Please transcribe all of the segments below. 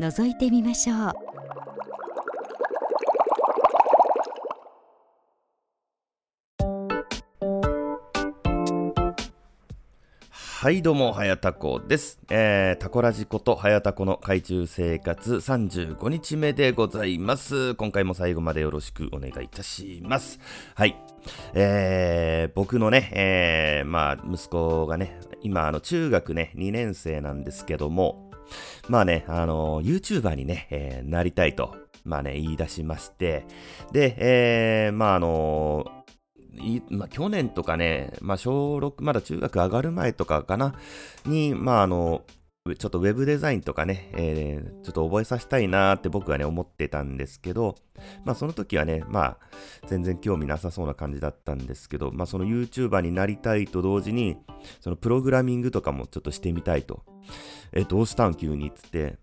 覗いてみましょうはいどうも、はやたこです。えー、タコラジことはやたこの海中生活35日目でございます。今回も最後までよろしくお願いいたします。はい。えー、僕のね、えー、まあ、息子がね、今、あの、中学ね、2年生なんですけども、まあね、あの、YouTuber にね、えー、なりたいと、まあね、言い出しまして、で、えー、まああのまあ、去年とかね、まあ、小6、まだ中学上がる前とかかな、に、まあ、あの、ちょっとウェブデザインとかね、えー、ちょっと覚えさせたいなーって僕はね、思ってたんですけど、まあその時はね、まあ全然興味なさそうな感じだったんですけど、まあその YouTuber になりたいと同時に、そのプログラミングとかもちょっとしてみたいと。え、どうしたん？急につって、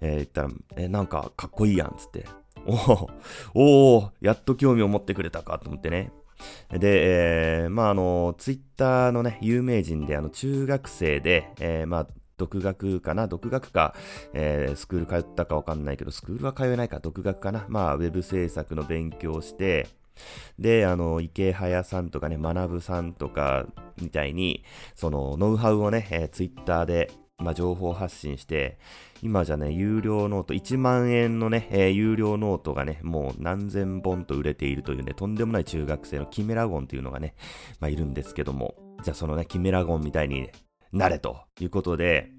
えー、言ったら、え、なんかかっこいいやんつって。おお、おやっと興味を持ってくれたか？と思ってね。で、えー、まあ、あの、ツイッターのね、有名人で、あの、中学生で、えー、まあ、独学かな？独学か、えー、スクール通ったかわかんないけど、スクールは通えないか、独学かな？まあ、ウェブ制作の勉強をして、で、あの、イケハヤさんとかね、マナブさんとかみたいに、その、ノウハウをね、えー、ツイッターで、まあ、情報発信して、今じゃね、有料 note、1万円のね、えー、有料ノートがね、もう何千本と売れているというね、とんでもない中学生のキメラゴンというのがね、まあ、いるんですけども、じゃあそのね、キメラゴンみたいになれということで、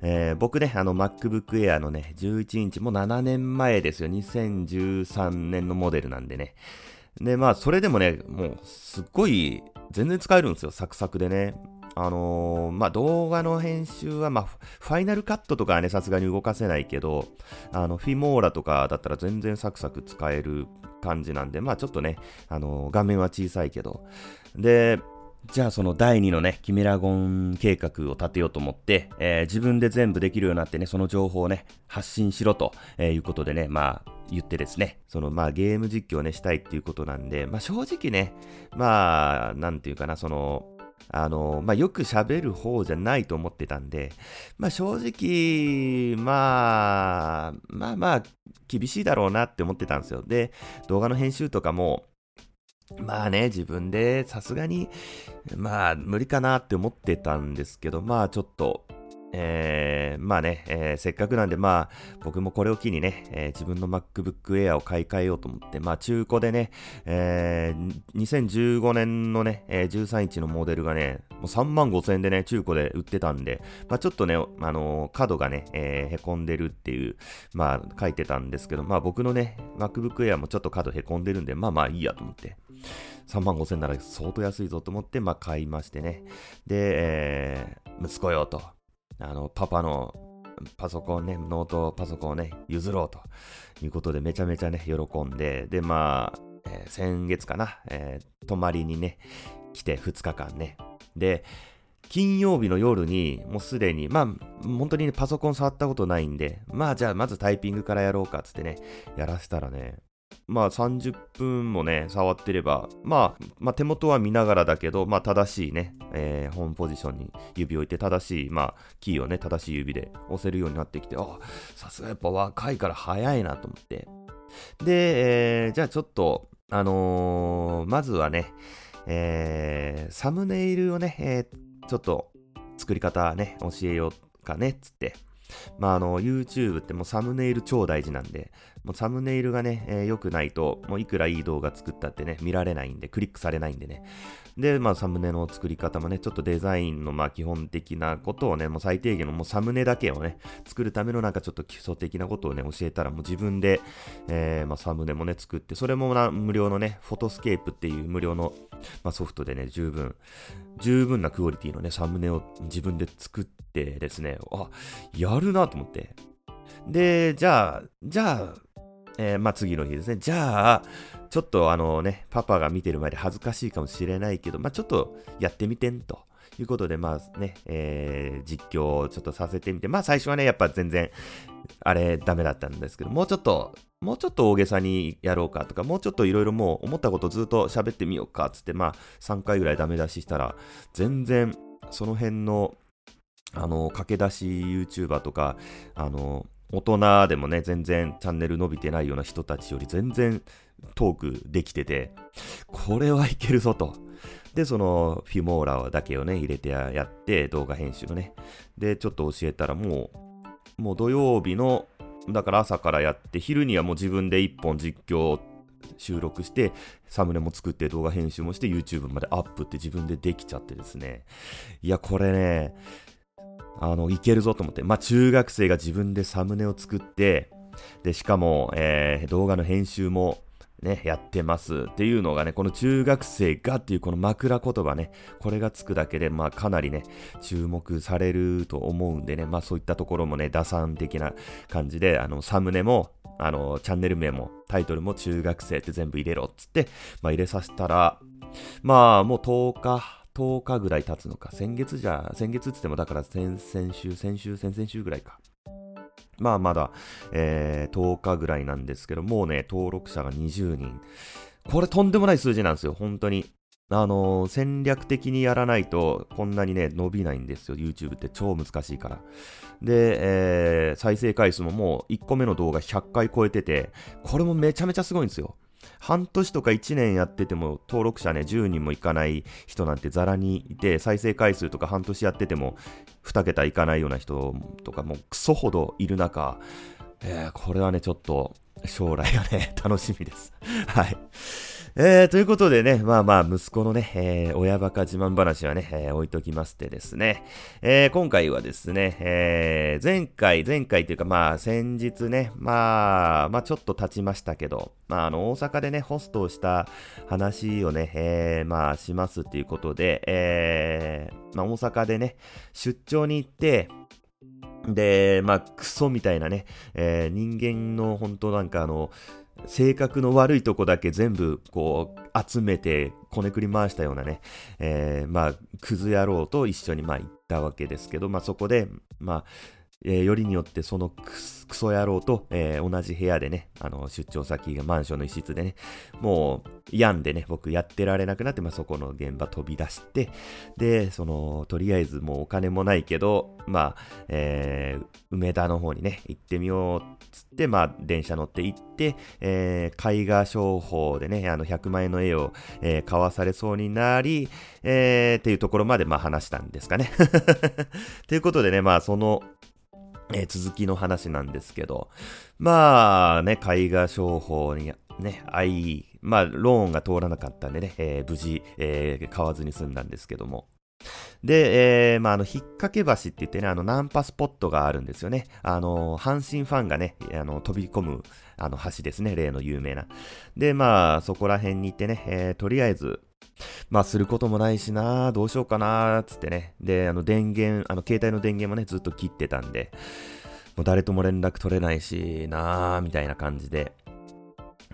えー、僕ね、あの MacBook Air のね、11インチもう7年前ですよ。2013年のモデルなんでね。で、まあ、それでもね、もう、すっごい、全然使えるんですよ。サクサクでね。あのー、まあ、動画の編集は、まあ、ファイナルカットとかはね、さすがに動かせないけど、あの、フィモーラとかだったら全然サクサク使える感じなんで、まあ、ちょっとね、あのー、画面は小さいけど。で、じゃあその第2のね、キメラゴン計画を立てようと思って、えー、自分で全部できるようになってね、その情報をね、発信しろと、えー、いうことでね、まあ、言ってですね、そのまあゲーム実況をね、したいっていうことなんで、まあ正直ね、まあ、なんていうかな、その、あの、まあ、よく喋る方じゃないと思ってたんで、まあ、正直、まあ、まあまあ、厳しいだろうなって思ってたんですよ。で、動画の編集とかも、まあね、自分でさすがに、まあ無理かなって思ってたんですけど、まあちょっと、えー、まあね、えー、せっかくなんで、まあ、僕もこれを機にね、えー、自分の MacBook Air を買い替えようと思って、まあ、中古でね、えー、2015年のね、えー、13インチのモデルがね、もう3万5千円でね、中古で売ってたんで、まあ、ちょっとね、あの、角がね、えー、へこんでるっていう、まあ、書いてたんですけど、まあ、僕のね、MacBook Air もちょっと角へこんでるんで、まあまあいいやと思って、3万5千なら相当安いぞと思って、まあ、買いましてね。で、えー、息子よと。あの、パパのパソコンね、ノートパソコンをね、譲ろうということでめちゃめちゃね、喜んで、で、まあ、えー、先月かな、えー、泊まりにね、来て2日間ね。で、金曜日の夜に、もうすでに、まあ、本当に、ね、パソコン触ったことないんで、まあ、じゃあ、まずタイピングからやろうかつってね、やらせたらね、まあ30分もね、触ってれば、まあ、まあ手元は見ながらだけど、まあ正しいね、えー、ホームポジションに指を置いて正しい、まあキーをね、正しい指で押せるようになってきて、あ、さすがやっぱ若いから早いなと思って。で、えー、じゃあちょっと、あのー、まずはね、えー、サムネイルをね、えー、ちょっと作り方ね、教えようかね、つって。まあ、あの、YouTube ってもうサムネイル超大事なんで、もうサムネイルがね、えー、良くないと、もういくらいい動画作ったってね、見られないんで、クリックされないんでね。で、まあ、サムネの作り方もね、ちょっとデザインのまあ基本的なことをね、もう最低限のもうサムネだけをね、作るためのなんかちょっと基礎的なことをね、教えたらもう自分で、えー、まあ、サムネもね、作って、それもな無料のね、フォトスケープっていう無料の、まあ、ソフトでね、十分、十分なクオリティのね、サムネを自分で作ってですね、あ、やるなと思って。で、じゃあ、じゃあ、えー、まあ次の日ですね。じゃあ、ちょっとあのね、パパが見てる前で恥ずかしいかもしれないけど、まあちょっとやってみてんと。いうことで、まあね、えー、実況をちょっとさせてみて、まあ最初はね、やっぱ全然、あれ、ダメだったんですけど、もうちょっと、もうちょっと大げさにやろうかとか、もうちょっといろいろもう思ったことずっと喋ってみようかっつって、まあ3回ぐらいダメ出ししたら、全然その辺の、あの、駆け出し YouTuber とか、あの、大人でもね、全然チャンネル伸びてないような人たちより全然トークできてて、これはいけるぞと。で、そのフィモーラだけをね、入れてやって、動画編集のね。で、ちょっと教えたらもう、もう土曜日の、だから朝からやって、昼にはもう自分で一本実況収録して、サムネも作って動画編集もして YouTube までアップって自分でできちゃってですね。いや、これね、あの、いけるぞと思って。まあ、中学生が自分でサムネを作って、で、しかも、えー、動画の編集も、ね、やってますっていうのがね、この中学生がっていうこの枕言葉ね、これがつくだけで、まあかなりね、注目されると思うんでね、まあそういったところもね、打算的な感じで、あの、サムネも、あの、チャンネル名も、タイトルも中学生って全部入れろっつって、まあ入れさせたら、まあもう10日、10日ぐらい経つのか。先月じゃ、先月って言ってもだから先々週、先週、先々週ぐらいか。まあまだ、えー、10日ぐらいなんですけど、もうね、登録者が20人。これとんでもない数字なんですよ、本当に。あのー、戦略的にやらないとこんなにね、伸びないんですよ。YouTube って超難しいから。で、えー、再生回数ももう1個目の動画100回超えてて、これもめちゃめちゃすごいんですよ。半年とか1年やってても登録者ね、10人もいかない人なんてザラにいて、再生回数とか半年やってても2桁いかないような人とかもクソほどいる中、えー、これはね、ちょっと将来がね、楽しみです。はい。えー、ということでね、まあまあ、息子のね、えー、親バカ自慢話はね、えー、置いときましてですね、えー、今回はですね、えー、前回、前回というかまあ、先日ね、まあ、まあちょっと経ちましたけど、まああの、大阪でね、ホストをした話をね、えー、まあ、しますっていうことで、えー、まあ大阪でね、出張に行って、で、まあ、クソみたいなね、えー、人間の本当なんかあの、性格の悪いとこだけ全部こう集めてこねくり回したようなね、えー、まあ、クズ野郎と一緒にまあ行ったわけですけど、まあそこで、まあ、えー、よりによってそのクソ野郎と、えー、同じ部屋でね、あの、出張先がマンションの一室でね、もう、病んでね、僕やってられなくなって、まあ、そこの現場飛び出して、で、その、とりあえずもうお金もないけど、まあ、えー、梅田の方にね、行ってみようっつって、まあ、電車乗って行って、えー、絵画商法でね、あの、100万円の絵を、えー、買わされそうになり、えー、っていうところまで、まあ、話したんですかね。ということでね、まあ、その、えー、続きの話なんですけど、まあね、絵画商法にね、愛、まあローンが通らなかったんでね、えー、無事、えー、買わずに済んだんですけども。で、えー、まあ、あの、引っ掛け橋って言ってね、あの、ナンパスポットがあるんですよね。あの、阪神ファンがね、あの、飛び込む、あの、橋ですね、例の有名な。で、まあ、そこら辺に行ってね、えー、とりあえず、まあ、することもないしな、どうしようかな、つってね。で、あの、電源、あの、携帯の電源もね、ずっと切ってたんで、もう誰とも連絡取れないしな、みたいな感じで、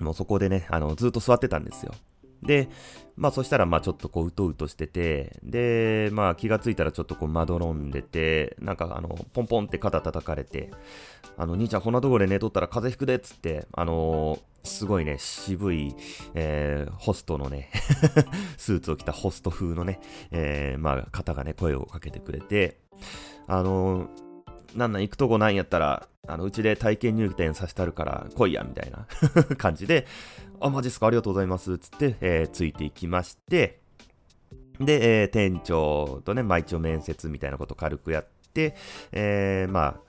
もうそこでね、あの、ずっと座ってたんですよ。で、まあそしたらまあちょっとこううとうとしてて、で、まあ気がついたらちょっとこうまどろんでて、なんかあの、ポンポンって肩叩かれて、あの、兄ちゃんこんなところで寝とったら風邪ひくでっつって、あのすごいね、渋い、えー、ホストのね スーツを着たホスト風のね、えー、まあ、方がね、声をかけてくれて、あのー、なんなん行くとこないんやったら、あの、うちで体験入店させたるから来いや、みたいな 感じで、あ、マジっすか？ありがとうございます。つって、えー、ついていきまして、で、えー、店長とね、まあ一応面接みたいなこと軽くやって、えー、ま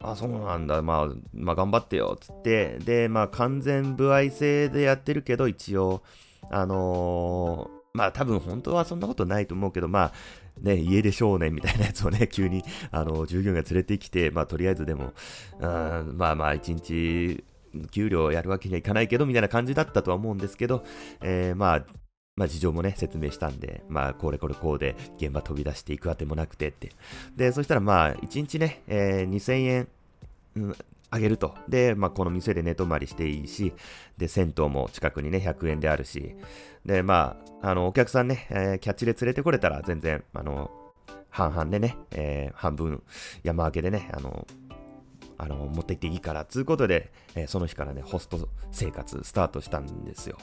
あ、あ、そうなんだ。まあ、まあ、頑張ってよ。つって。で、まあ、完全歩合制でやってるけど、一応、あのー、まあ、多分本当はそんなことないと思うけど、まあ、ね、家出少年みたいなやつをね、急に、あの、従業員が連れてきて、まあ、とりあえずでも、うん、まあまあ、一日、給料やるわけにはいかないけど、みたいな感じだったとは思うんですけど、えー、まあ、まあ事情もね、説明したんで、まあこれこれこうで現場飛び出していくあてもなくてって。で、そしたらまあ1日ね、えー、2000円、うん、あげると。で、まあ、この店で寝泊まりしていいし、で、銭湯も近くにね、100円であるし、で、まあ、あの、お客さんね、えー、キャッチで連れてこれたら全然、あの、半々でね、えー、半分山分けでね、あの、あの、持って行っていいから、つうことで、えー、その日からね、ホスト生活スタートしたんですよ。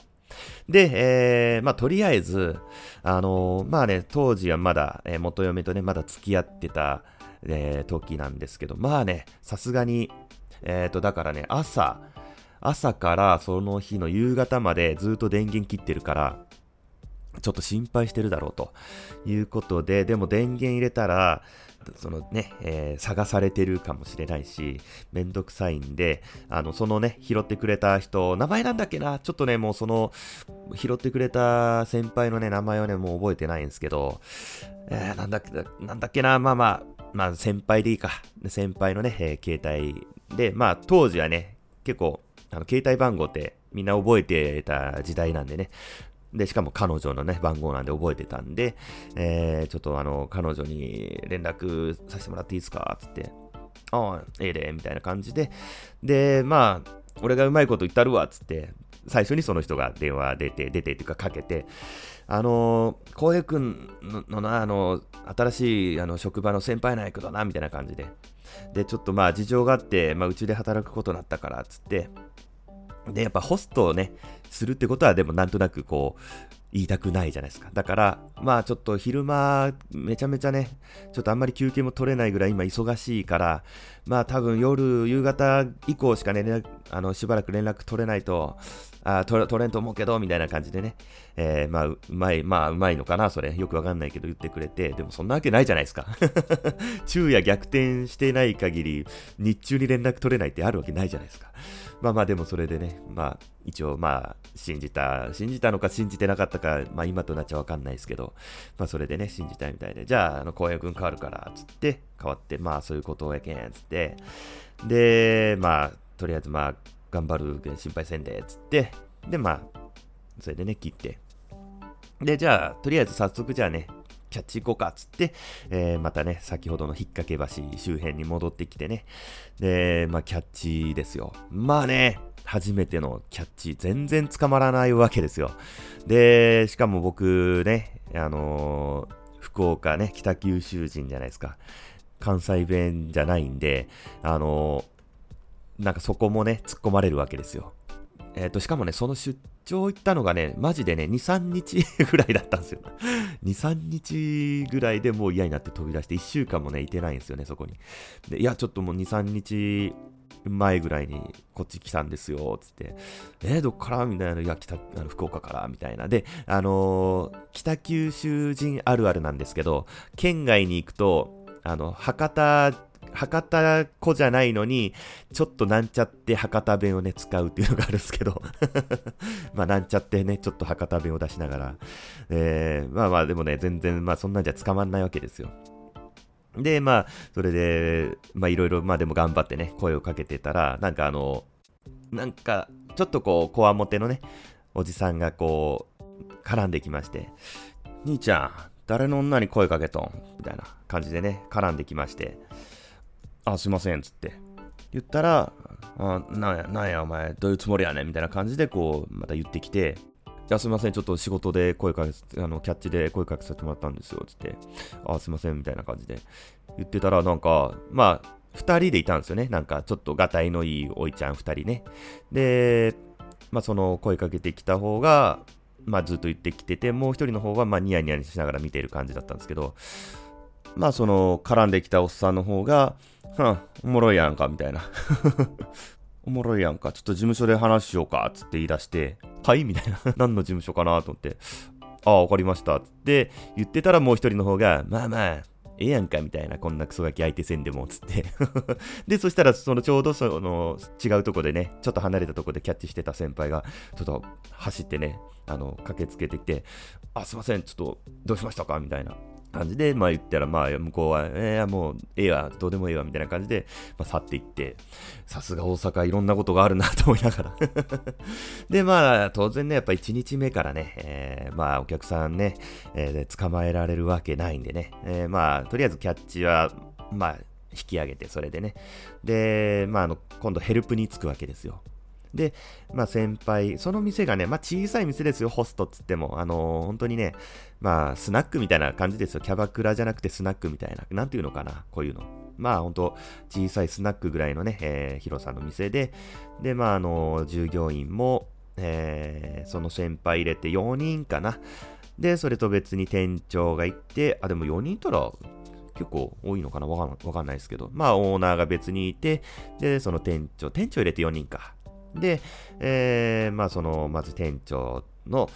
で、えー、まあ、とりあえず、あのー、まあね、当時はまだ、えー、元嫁とね、まだ付き合ってた、えー、時なんですけど、まあね、さすがに、えっ、ー、と、だからね、朝、朝からその日の夕方までずっと電源切ってるから、ちょっと心配してるだろうということで、でも電源入れたら、そのね、えー、探されてるかもしれないし、めんどくさいんで、あの、そのね、拾ってくれた人、名前なんだっけな？ちょっとね、もうその、拾ってくれた先輩のね、名前はね、もう覚えてないんですけど、えー、なんだっけ、なんだっけな？まあまあ、まあ先輩でいいか。先輩のね、えー、携帯で、まあ当時はね、結構、あの、携帯番号ってみんな覚えてた時代なんでね、で、しかも彼女のね、番号なんで覚えてたんで、えー、ちょっとあの、彼女に連絡させてもらっていいですか？つって、ああ、ええで、みたいな感じで、で、まあ、俺がうまいこと言ったるわ、つって、最初にその人が電話出て、出てっていうかかけて、あのー、浩平君のな、あの新しいあの職場の先輩なんやけどな、みたいな感じで。で、ちょっとまあ事情があって、まあうちで働くことになったから、つって、で、やっぱホストをね、するってことは、でもなんとなくこう、言いたくないじゃないですか。だから、まあちょっと昼間、めちゃめちゃね、ちょっとあんまり休憩も取れないぐらい今忙しいから、まあ多分夜、夕方以降しかね、あの、しばらく連絡取れないと、あ取れんと思うけど、みたいな感じでね、えー、まあ、うまい、まあ、うまいのかな、それ。よくわかんないけど言ってくれて、でもそんなわけないじゃないですか。昼夜逆転してない限り、日中に連絡取れないってあるわけないじゃないですか。まあまあ、でもそれでね、まあ、一応、まあ、信じた、信じたのか信じてなかったか、まあ今となっちゃわかんないですけど、まあそれでね、信じたいみたいで、じゃあ、あの、浩平君変わるから、つって、変わって、まあそういうことやけん、つって、で、まあ、とりあえずまあ、頑張る心配せんで、つって、で、まあ、それでね、切って。で、じゃあ、とりあえず早速じゃあね、キャッチ行こうかっつって、えー、またね、先ほどの引っ掛け橋周辺に戻ってきてね。で、まあ、キャッチですよ。まあね、初めてのキャッチ、全然捕まらないわけですよ。で、しかも僕ね、あのー、福岡ね、北九州人じゃないですか。関西弁じゃないんで、あのー、なんかそこもね、突っ込まれるわけですよ。えっ、ー、と、しかもね、その出張行ったのがね、マジでね、2、3日 ぐらいだったんですよ。2、3日ぐらいでもう嫌になって飛び出して、1週間もね、いてないんですよね、そこに。で、いや、ちょっともう2、3日前ぐらいにこっち来たんですよ、つって。えー、どっから？みたいな。いや、北、あの福岡からみたいな。で、あのー、北九州人あるあるなんですけど、県外に行くと、あの、博多博多子じゃないのに、ちょっとなんちゃって博多弁をね、使うっていうのがあるんですけど。まあなんちゃってね、ちょっと博多弁を出しながら、えー、まあまあでもね、全然、まあそんなんじゃ捕まんないわけですよ。で、まあ、それで、まあいろいろ、まあでも頑張ってね、声をかけてたら、なんかあの、なんか、ちょっとこう、こわもてのね、おじさんがこう、絡んできまして、兄ちゃん、誰の女に声かけとん？みたいな感じでね、絡んできまして、あ、すいません、つって。言ったら、あなんや、なんや、お前、どういうつもりやねんみたいな感じで、こう、また言ってきて、いや、すいません、ちょっと仕事で声かけ、あの、キャッチで声かけさせてもらったんですよ、つって。あ、すいません、みたいな感じで言ってたら、なんか、まあ、二人でいたんですよね。なんか、ちょっとがたいのいいおいちゃん二人ね。で、まあ、その声かけてきた方が、まあ、ずっと言ってきてて、もう一人の方は、まあ、ニヤニヤしながら見ている感じだったんですけど、まあ、その、絡んできたおっさんの方が、はん、おもろいやんか、みたいな。おもろいやんか、ちょっと事務所で話しようか、つって言い出して、はいみたいな。何の事務所かなと思って、ああ、わかりました、つって言ってたらもう一人の方が、まあまあ、ええやんか、みたいな、こんなクソガキ相手せんでも、つって で、そしたら、そのちょうどその違うとこでね、ちょっと離れたとこでキャッチしてた先輩が、ちょっと走ってね、あの、駆けつけてきて、あ、すいません、ちょっと、どうしましたかみたいな。感じで、まあ言ったら、まあ向こうは、えー、もうええわ、どうでもええわ、みたいな感じで、まあ去っていって、さすが大阪いろんなことがあるなと思いながら で、まあ当然ね、やっぱ1日目からね、えー、まあお客さんね、えー、捕まえられるわけないんでね、えー、まあとりあえずキャッチは、まあ引き上げて、それでね。で、まあ、あの、今度ヘルプに着くわけですよ。で、まあ先輩、その店がね、まあ小さい店ですよ、ホストっつっても。あのー、本当にね、まあスナックみたいな感じですよ。キャバクラじゃなくてスナックみたいな。なんていうのかな、こういうの。まあ本当、小さいスナックぐらいのね、えー、広さの店で、で、まああのー、従業員も、えー、その先輩入れて4人かな。で、それと別に店長がいて、あ、でも4人いたら結構多いのかなわかんないですけど。まあ、オーナーが別にいて、で、その店長、店長入れて4人か。で、えー、まあ、その、まず店長の、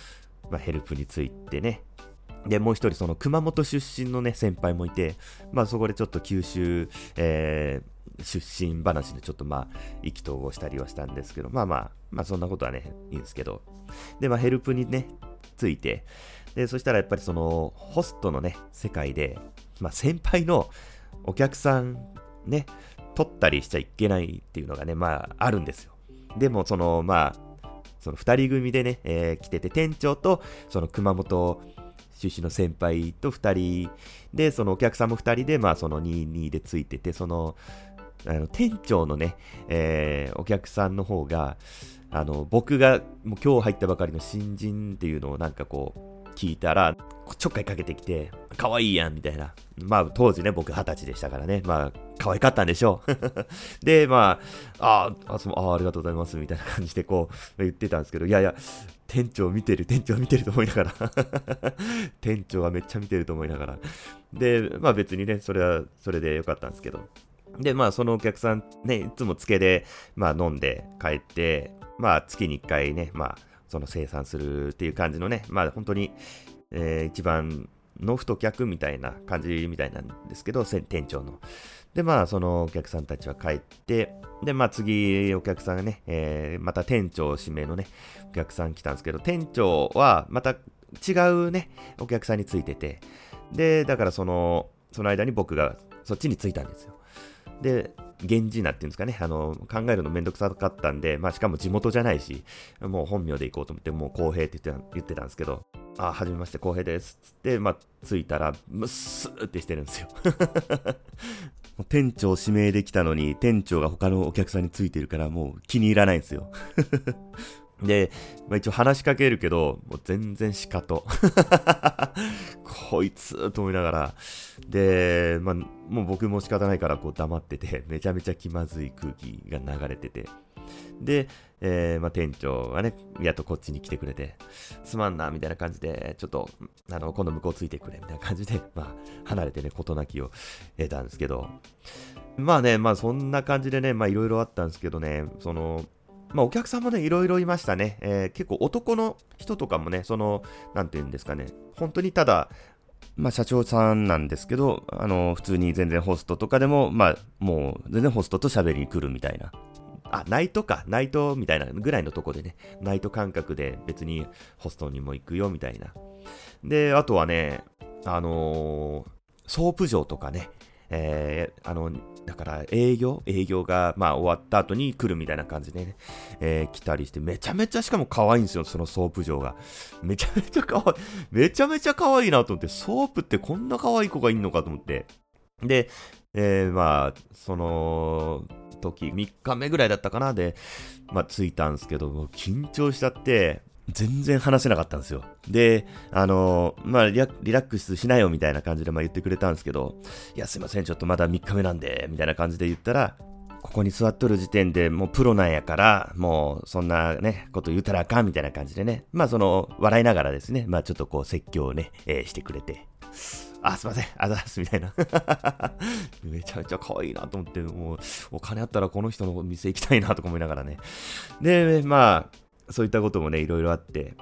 まあ、ヘルプについてね。で、もう一人、その熊本出身のね、先輩もいて、まあ、そこでちょっと九州、えー、出身話でちょっとまあ、意気投合したりはしたんですけど、まあまあ、まあそんなことはね、いいんですけど。で、まあヘルプにね、ついて、で、そしたらやっぱりその、ホストのね、世界で、まあ先輩のお客さんね、取ったりしちゃいけないっていうのがね、まああるんですよ。でも、その、まあ、その2人組でね、えー、来てて、店長と、その熊本出身の先輩と2人で、そのお客さんも2人で、まあ、その22でついてて、その、あの店長のね、えー、お客さんの方が、あの、僕がもう今日入ったばかりの新人っていうのをなんかこう、聞いたら、ちょっかいかけてきて、可愛いやん、みたいな。まあ、当時ね、僕二十歳でしたからね。まあ、可愛かったんでしょう。で、まあ、ああ、あありがとうございます、みたいな感じでこう、言ってたんですけど、いやいや、店長見てる、店長見てると思いながら 店長はめっちゃ見てると思いながら。で、まあ別にね、それは、それでよかったんですけど。で、まあそのお客さんね、いつもつけで、まあ飲んで帰って、まあ月に1回ね、まあその生産するっていう感じのね、まあ本当に、えー、一番の太客みたいな感じみたいなんですけど、店長の。で、まあ、そのお客さんたちは帰って、で、まあ、次、お客さんがね、えー、また店長指名のね、お客さん来たんですけど、店長はまた違うね、お客さんについてて、で、だからその、その間に僕がそっちに着いたんですよ。で、源氏名っていうんですかね、あの、考えるのめんどくさかったんで、まあしかも地元じゃないし、もう本名で行こうと思って、もう公平って言ってた言ってたんですけど、あ、はじめまして、公平ですっ。つって、まあ、着いたら、むっすーってしてるんですよ。店長指名できたのに、店長が他のお客さんについてるから、もう気に入らないんですよ。で、まあ、一応話しかけるけど、もう全然しかと。こいつと思いながら。で、まあ、もう僕も仕方ないからこう黙ってて、めちゃめちゃ気まずい空気が流れてて。で、えー、まあ、店長がね、やっとこっちに来てくれて、すまんな、みたいな感じで、ちょっと、あの、今度向こうついてくれ、みたいな感じで、まあ、離れてね、事なきを得たんですけど、まあね、まあそんな感じでね、まあいろいろあったんですけどね、その、まあ、お客さんもね、いろいろいましたね。えー、結構男の人とかもね、その、なんていうんですかね、本当にただ、まあ、社長さんなんですけど、あの、普通に全然ホストとかでも、まあ、もう、全然ホストと喋りに来るみたいな。あ、ナイトか、ナイトみたいなぐらいのとこでね、ナイト感覚で別にホストにも行くよみたいな。で、あとはね、あのー、ソープ嬢とかね、えー、あの、だから営業営業がまあ終わった後に来るみたいな感じでね、えー、来たりして、めちゃめちゃしかも可愛いんですよ、そのソープ嬢が。めちゃめちゃ可愛い。めちゃめちゃ可愛いなと思って、ソープってこんな可愛い子がいんのかと思って。で、えー、まあ、その、時、3日目ぐらいだったかなで、まあ、付いたんですけど、緊張しちゃって、全然話せなかったんですよ。で、あのー、まあリラックスしなよみたいな感じでまあ言ってくれたんですけど、いや、すいません、ちょっとまだ3日目なんで、みたいな感じで言ったら、ここに座っとる時点でもうプロなんやから、もうそんなね、こと言うたらあかんみたいな感じでね、まあその、笑いながらですね、まあちょっとこう説教をね、えー、してくれて、あ、すいません、あざす、みたいな。めちゃめちゃ可愛いなと思って、もう、お金あったらこの人の店行きたいなとか思いながらね。で、まあ、そういったこともね、いろいろあって、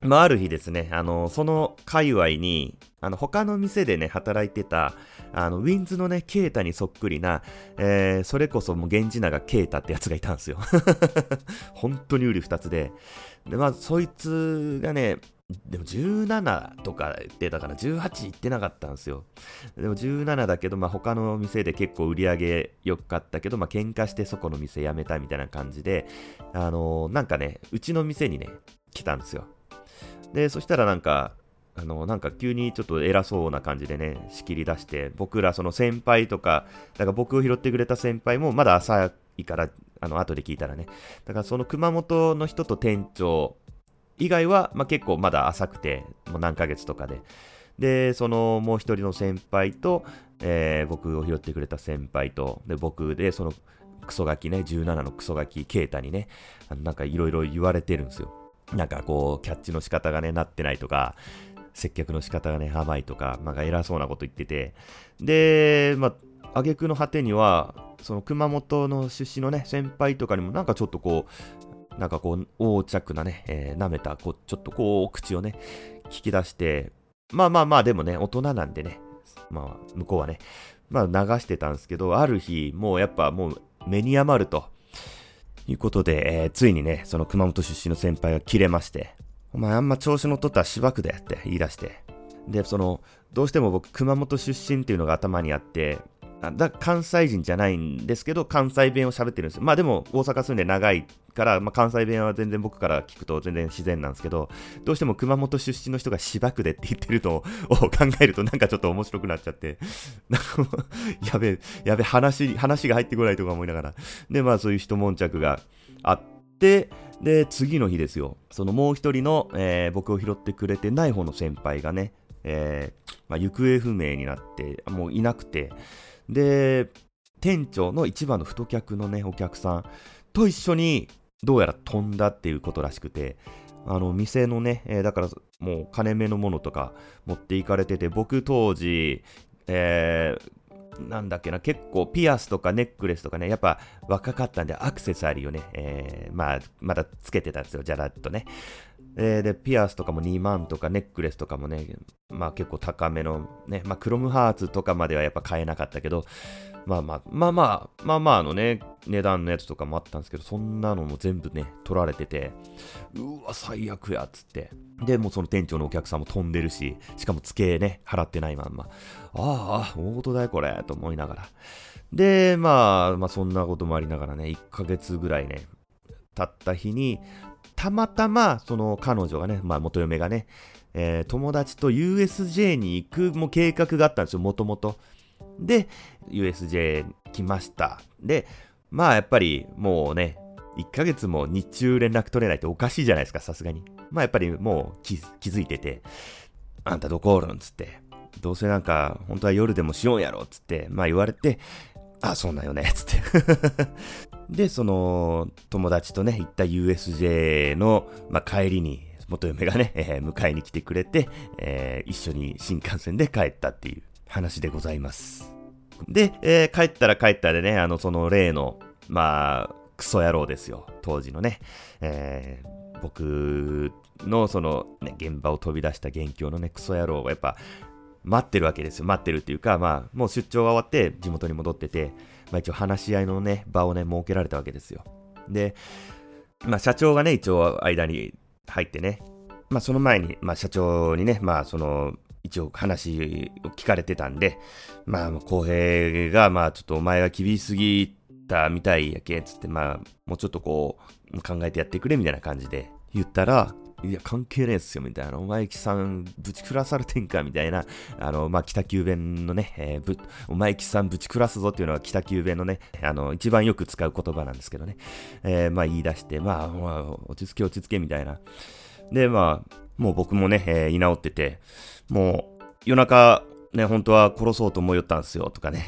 まあ、ある日ですね、あの、その界隈に、あの、他の店でね、働いてた、あの、ウィンズのね、ケータにそっくりな、えー、それこそもう源氏長ケータってやつがいたんですよ。本当に売り二つで。で、まあ、そいつがね、でも17とか言ってたから18行ってなかったんですよ。でも17だけど、まあ他の店で結構売り上げ良かったけど、まあ喧嘩してそこの店辞めたみたいな感じで、あのー、なんかね、うちの店にね、来たんですよ。で、そしたらなんか、あの、なんか急にちょっと偉そうな感じでね、仕切り出して、僕らその先輩とか、だから僕を拾ってくれた先輩もまだ浅いから、あの、後で聞いたらね。だからその熊本の人と店長以外は、まあ、結構まだ浅くて、もう何ヶ月とかで。で、そのもう一人の先輩と、えー、僕を拾ってくれた先輩と、で、僕で、そのクソガキね、17のクソガキ、ケイタにね、なんかいろいろ言われてるんですよ。なんかこう、キャッチの仕方がね、なってないとか、接客の仕方がね、甘いとか、なんか偉そうなこと言ってて、で、まあ、挙句の果てには、その熊本の出身のね、先輩とかにもなんかちょっとこう、なんかこう、横着なね、えー、舐めた、こう、ちょっとこう、口をね、聞き出して、まあまあまあ、でもね、大人なんでね、まあ、向こうはね、まあ流してたんですけど、ある日、もうやっぱもう目に余ると、いうことで、えー、ついにね、その熊本出身の先輩が切れまして、お前あんま調子のとったらしばくでって言い出して、で、その、どうしても僕、熊本出身っていうのが頭にあって、だ関西人じゃないんですけど、関西弁を喋ってるんですよ。まあでも、大阪住んで長いから、まあ、関西弁は全然僕から聞くと全然自然なんですけど、どうしても熊本出身の人が芝生でって言ってるのを 考えるとなんかちょっと面白くなっちゃって、やべえ、やべえ、話、話が入ってこないとか思いながら。で、まあそういう一悶着があって、で、次の日ですよ。そのもう一人の、えー、僕を拾ってくれてない方の先輩がね、えー、まあ、行方不明になって、もういなくて、で、店長の一番の太客のね、お客さんと一緒に、どうやら飛んだっていうことらしくて、あの、店のね、えー、だからもう金目のものとか持っていかれてて、僕当時、えー、なんだっけな、結構ピアスとかネックレスとかね、やっぱ若かったんでアクセサリーをね、えー、まあ、まだつけてたんですよ、じゃらっとね。えー、で、ピアスとかも2万とかネックレスとかもね、まあ結構高めのね、まあクロムハーツとかまではやっぱ買えなかったけど、まあまあ、まあまあ、まあまあのね、値段のやつとかもあったんですけど、そんなのも全部ね、取られてて、うわ、最悪や、っつって。で、もうその店長のお客さんも飛んでるし、しかも付けね、払ってないまんま。ああ、大事だよ、これ、と思いながら。で、まあ、まあそんなこともありながらね、1ヶ月ぐらいね、経った日に、たまたま、その彼女がね、まあ元嫁がね、えー、友達と USJ に行くも計画があったんですよ、もともと。で、USJ 来ました。で、まあやっぱりもうね、1ヶ月も日中連絡取れないっておかしいじゃないですか、さすがに。まあやっぱりもう気づいてて、あんたどこおるん？つって、どうせなんか本当は夜でもしようやろっつって、まあ言われて、あ、そうなんよね、つって で、その、友達とね、行った USJ の、まあ、帰りに、元嫁がね、えー、迎えに来てくれて、えー、一緒に新幹線で帰ったっていう話でございます。で、えー、帰ったら帰ったでね、あの、その例の、まあ、クソ野郎ですよ。当時のね、えー、僕のその、ね、現場を飛び出した元凶のね、クソ野郎がやっぱ、待ってるわけですよ。待ってるっていうか、まあ、もう出張が終わって地元に戻ってて、まあ一応話し合いのね、場をね、設けられたわけですよ。で、まあ社長がね、一応間に入ってね、まあその前に、まあ社長にね、まあその、一応話を聞かれてたんで、まあ、公平が、まあ、ちょっとお前は厳しすぎたみたいやけ、つって、まあ、もうちょっとこう、考えてやってくれ、みたいな感じで言ったら、いや、関係ねえっすよ、みたいな。お前さん、ぶち暮らされてんか、みたいな。あの、まあ、北九弁のね、えー、ぶ、お前さんぶち暮らすぞっていうのは北九弁のね、あの、一番よく使う言葉なんですけどね。えー、まあ、言い出して、まあ、まあ、落ち着け落ち着け、みたいな。で、まあ、もう僕もね、えー、居直ってて、もう、夜中、ね、本当は殺そうと思いよったんすよ、とかね。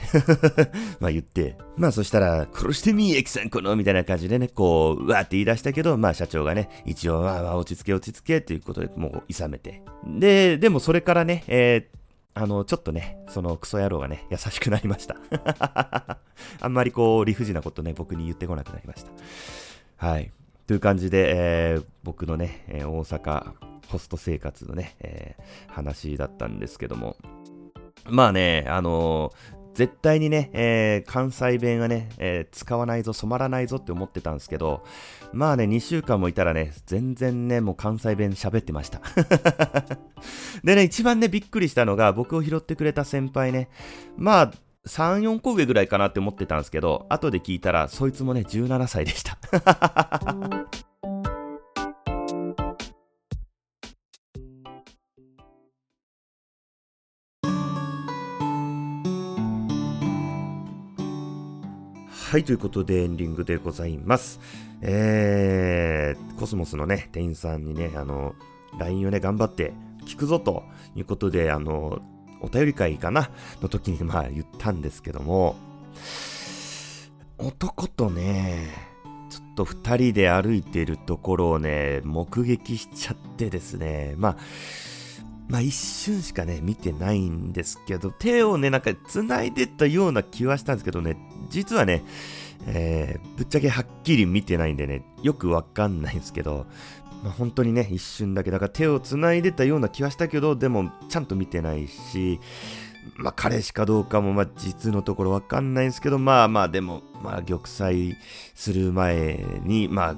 まあ言って。まあそしたら、殺してみ、エキさん、この、みたいな感じでね、こう、うわーって言い出したけど、まあ社長がね、一応、まあまあ落ち着け落ち着け、ということで、もう、いさめて。で、でもそれからね、えー、あの、ちょっとね、そのクソ野郎がね、優しくなりました。あんまりこう、理不尽なことね、僕に言ってこなくなりました。はい。という感じで、えー、僕のね、えー、大阪ホスト生活のね、えー、話だったんですけども、まあね、あのー絶対にね、えー、関西弁はね、えー、使わないぞ、染まらないぞって思ってたんですけど、まあね、2週間もいたらね、全然ね、もう関西弁喋ってました。でね、一番ね、びっくりしたのが、僕を拾ってくれた先輩ね、まあ、3、4個上ぐらいかなって思ってたんですけど、後で聞いたら、そいつもね、17歳でした。はい、ということでエンディングでございます。えー、コスモスのね、店員さんにね、あの、LINE をね、頑張って聞くぞということで、あの、お便り会かな？の時にまあ言ったんですけども、男とね、ちょっと二人で歩いてるところをね、目撃しちゃってですね、まあ、まあ一瞬しかね、見てないんですけど、手をね、なんか繋いでたような気はしたんですけどね、実はね、えー、ぶっちゃけはっきり見てないんでね、よくわかんないんですけど、まあ、本当にね、一瞬だけ、だから手を繋いでたような気はしたけど、でもちゃんと見てないし、まあ彼氏かどうかもまあ実のところわかんないんですけど、まあまあでも、まあ玉砕する前に、まあ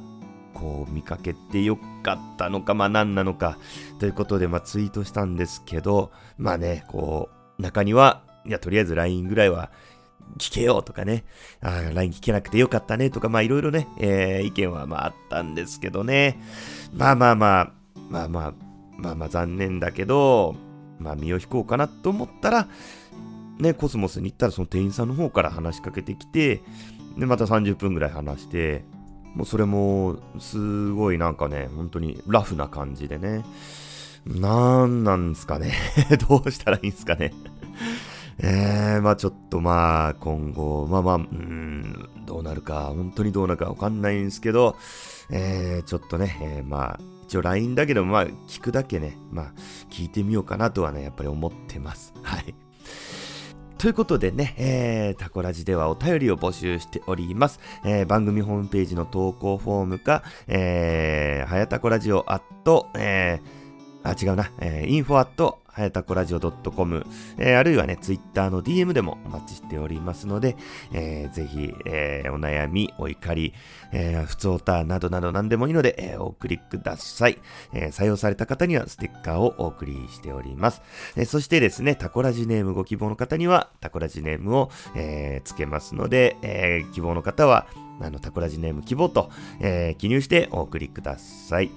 こう見かけてよかったのか、まあ何なのか、ということで、まあツイートしたんですけど、まあね、こう、中には、いや、とりあえず LINE ぐらいは聞けよとかね、あ LINE 聞けなくてよかったねとか、まあいろいろね、えー、意見はまああったんですけどね、まあまあまあ、まあまあ、まあまあ残念だけど、まあ身を引こうかなと思ったら、ね、コスモスに行ったらその店員さんの方から話しかけてきて、で、また30分ぐらい話して、もうそれも、すごいなんかね、本当にラフな感じでね。なんなんすかね どうしたらいいんすかねえー、まあちょっとまあ今後、まあまあ、うん、どうなるか、本当にどうなるかわかんないんですけど、えー、ちょっとね、えー、まあ、一応 LINE だけど、まあ聞くだけね、まあ聞いてみようかなとはね、やっぱり思ってます。はい。ということでね、えー、タコラジではお便りを募集しております。えー、番組ホームページの投稿フォームか、えー、はやたこラジオアット、えー、あ、違うな、えー、info アットはやたこラジオ .com、えー、あるいはね、ツイッターの DM でもお待ちしておりますので、えー、ぜひ、えー、お悩み、お怒り、えー、普通オタなどなど何でもいいので、えー、お送りください、えー。採用された方にはステッカーをお送りしております。えー、そしてですね、タコラジネームご希望の方には、タコラジネームを、えー、つけますので、えー、希望の方は、あの、タコラジネーム希望と、えー、記入してお送りください。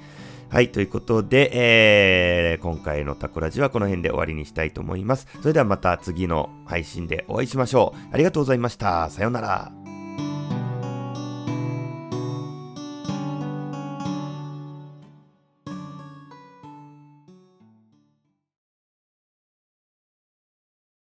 はい、ということで、えー、今回のタコラジはこの辺で終わりにしたいと思います。それではまた次の配信でお会いしましょう。ありがとうございました。さようなら。